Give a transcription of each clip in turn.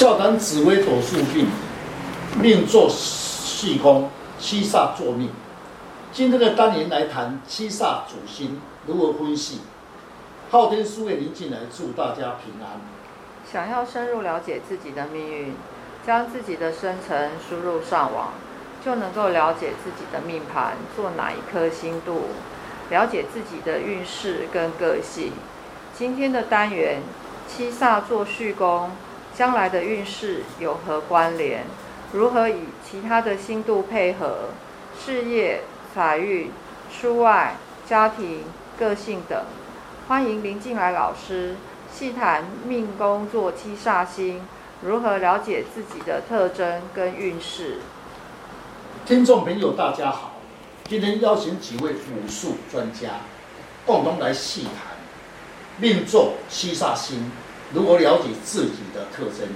笑谈紫微斗数命，命坐戌宫，七煞坐命。今天的单元来谈七煞主星如何分析。昊天书院您进来，祝大家平安。想要深入了解自己的命运，将自己的生辰输入上网，就能够了解自己的命盘做哪一颗星度，了解自己的运势跟个性。今天的单元七煞坐戌宫。将来的运势有何关联？如何与其他的星度配合？事业、财运、出外、家庭、个性等，欢迎林进来老师细谈命宫坐七煞星，如何了解自己的特征跟运势。听众朋友，大家好，今天邀请几位武术专家，共同来细谈命坐七煞星。如何了解自己的特征？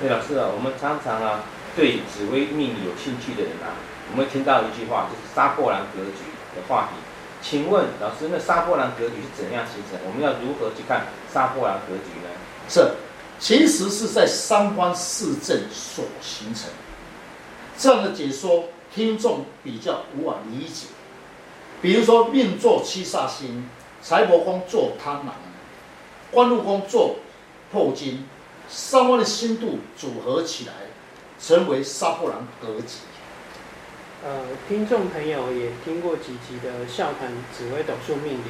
对，老师啊，我们常常啊，对紫微命理有兴趣的人啊，我们听到一句话，就是杀破狼格局的话题。请问老师，那杀破狼格局是怎样形成？我们要如何去看杀破狼格局呢？是，其实是在三方四正所形成。这样的解说，听众比较无法理解。比如说，命坐七煞星，财帛宫坐贪狼，官禄宫坐。破金，三方的星度组合起来，成为杀破狼格局。呃，听众朋友也听过几集的笑谈紫微斗数命理，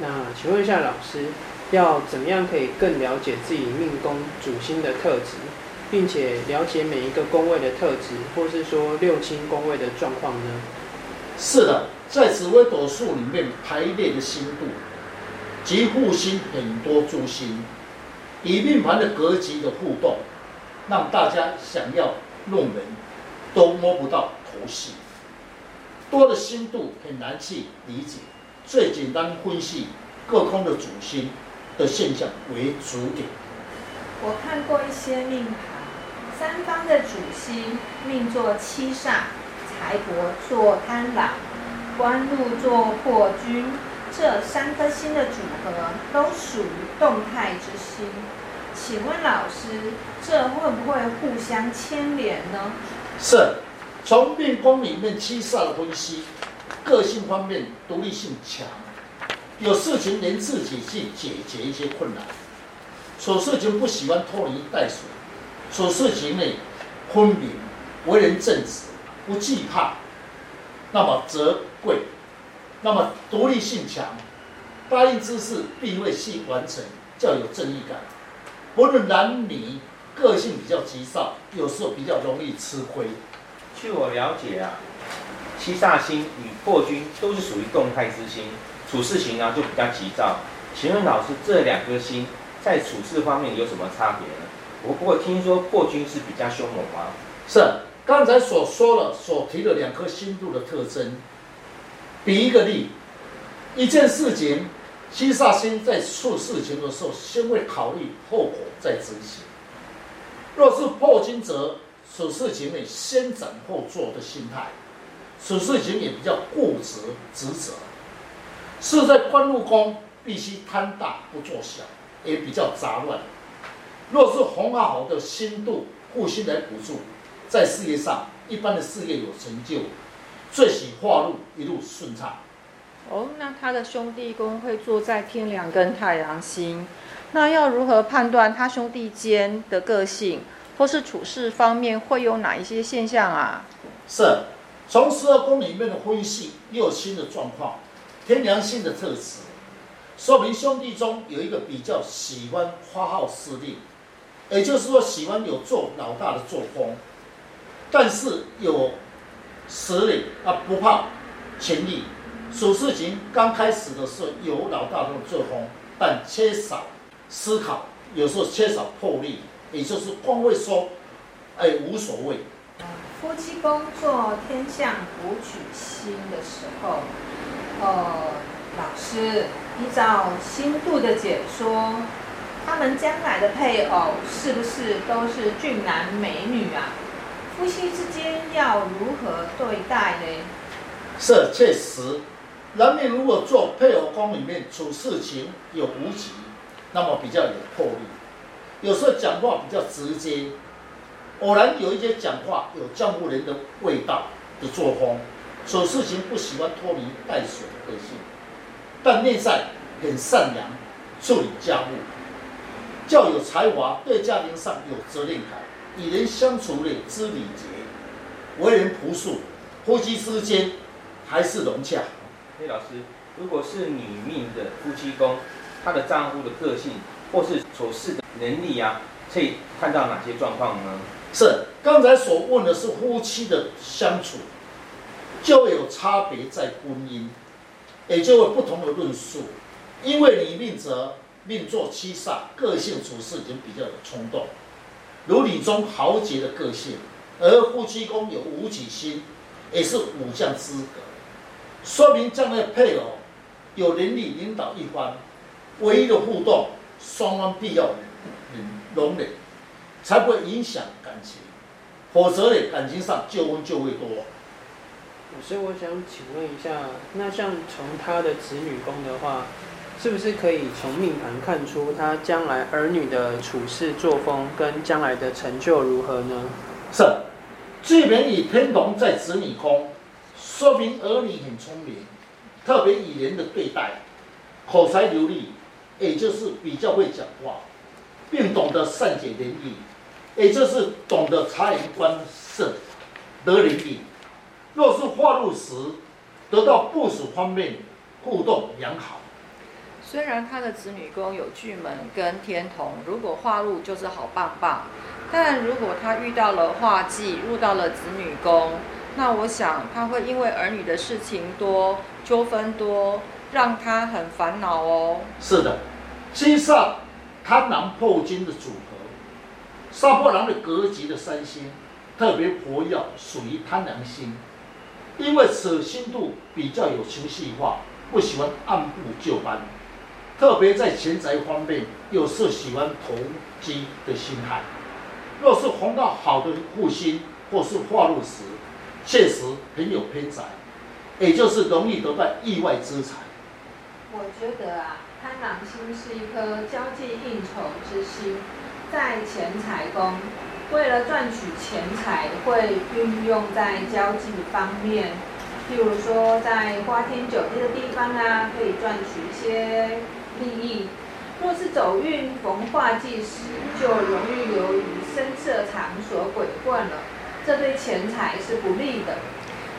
那请问一下老师，要怎么样可以更了解自己命宫主星的特质，并且了解每一个宫位的特质，或是说六亲宫位的状况呢？是的，在紫微斗数里面排列的星度，及护星很多诸星。以命盘的格局的互动，让大家想要弄人都摸不到头绪。多的星度很难去理解，最简单分析各宫的主星的现象为主点。我看过一些命盘，三方的主星命坐七煞，财帛坐贪狼，官禄坐破军。这三颗星的组合都属于动态之星，请问老师，这会不会互相牵连呢？是，从命宫里面七煞的分析，个性方面独立性强，有事情能自己去解决一些困难，处事情不喜欢拖泥带水，处事情呢分明，为人正直，不惧怕，那么则贵。那么独立性强，答应之事必会系完成，较有正义感。不论男女，个性比较急躁，有时候比较容易吃亏。据我了解啊，七煞星与破军都是属于动态之星，处事情啊就比较急躁。请问老师，这两颗星在处事方面有什么差别呢？我不过听说破军是比较凶猛吗？是，刚才所说了所提的两颗星度的特征。比一个例，一件事情，七煞星在处事情的时候，先会考虑后果再执行。若是破军则处事情呢，先斩后奏的心态，处事情也比较固执执着。是在官禄宫，必须贪大不做小，也比较杂乱。若是红好好的星度护心来辅助，在事业上，一般的事业有成就。最喜化禄，一路顺畅。哦，那他的兄弟宫会坐在天梁跟太阳星，那要如何判断他兄弟间的个性，或是处事方面会有哪一些现象啊？是，从十二宫里面的分析六亲的状况，天梁星的特质，说明兄弟中有一个比较喜欢花号施令，也就是说喜欢有做老大的作风，但是有。实力啊，不怕情力，处事情刚开始的时候有老大的作风，但缺少思考，有时候缺少魄力，也就是光会说，哎，无所谓。夫妻宫坐天相武曲星的时候，呃，老师依照星度的解说，他们将来的配偶是不是都是俊男美女啊？夫妻之间要如何对待呢？是确实，男命如果做配偶宫里面处事情有无极，那么比较有魄力。有时候讲话比较直接，偶然有一些讲话有江湖人的味道的作风，处事情不喜欢拖泥带水的个性，但内在很善良，处理家务，较有才华，对家庭上有责任感，与人相处的知礼节，为人朴素，夫妻之间还是融洽。嘿，老师，如果是女命的夫妻宫，她的丈夫的个性或是处事的能力啊，可以看到哪些状况呢？是刚才所问的是夫妻的相处，就有差别在婚姻，也就有不同的论述。因为你命则命做七煞，个性处事已经比较有冲动，如李中豪杰的个性，而夫妻宫有武曲星，也是武将资格，说明将来配偶有能力领导一方，唯一的互动，双方必要容忍，才不会影响感情，否则呢，感情上纠纷就会多。所以，我想请问一下，那像从他的子女宫的话，是不是可以从命盘看出他将来儿女的处事作风跟将来的成就如何呢？是，巨门与天同在子女宫，说明儿女很聪明，特别以人的对待，口才流利，也就是比较会讲话，并懂得善解人意，也就是懂得察言观色，得人意。若是化入时，得到部署方面互动良好。虽然他的子女宫有巨门跟天同，如果化禄就是好棒棒，但如果他遇到了化忌，入到了子女宫，那我想他会因为儿女的事情多，纠纷多，让他很烦恼哦。是的，七煞贪狼破军的组合，杀破狼的格局的三星，特别活跃，属于贪狼星，因为舍心度比较有情绪化，不喜欢按部就班。特别在钱财方面，又是喜欢投机的心态。若是逢到好的户星或是化禄时，确实很有偏财，也就是容易得到意外之财。我觉得啊，贪狼星是一颗交际应酬之星，在钱财宫，为了赚取钱财，会运用在交际方面，譬如说在花天酒地的地方啊，可以赚取一些。走运逢化忌时，就容易流于深色场所鬼混了，这对钱财是不利的。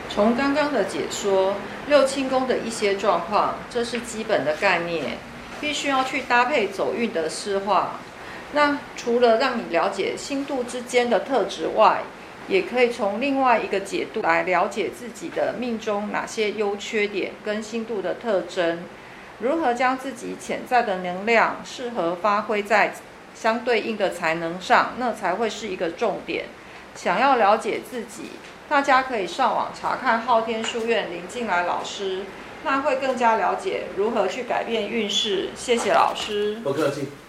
从刚刚的解说，六亲宫的一些状况，这是基本的概念，必须要去搭配走运的事化。那除了让你了解星度之间的特质外，也可以从另外一个解读来了解自己的命中哪些优缺点跟星度的特征。如何将自己潜在的能量适合发挥在相对应的才能上，那才会是一个重点。想要了解自己，大家可以上网查看昊天书院林静来老师，那会更加了解如何去改变运势。谢谢老师。不客气。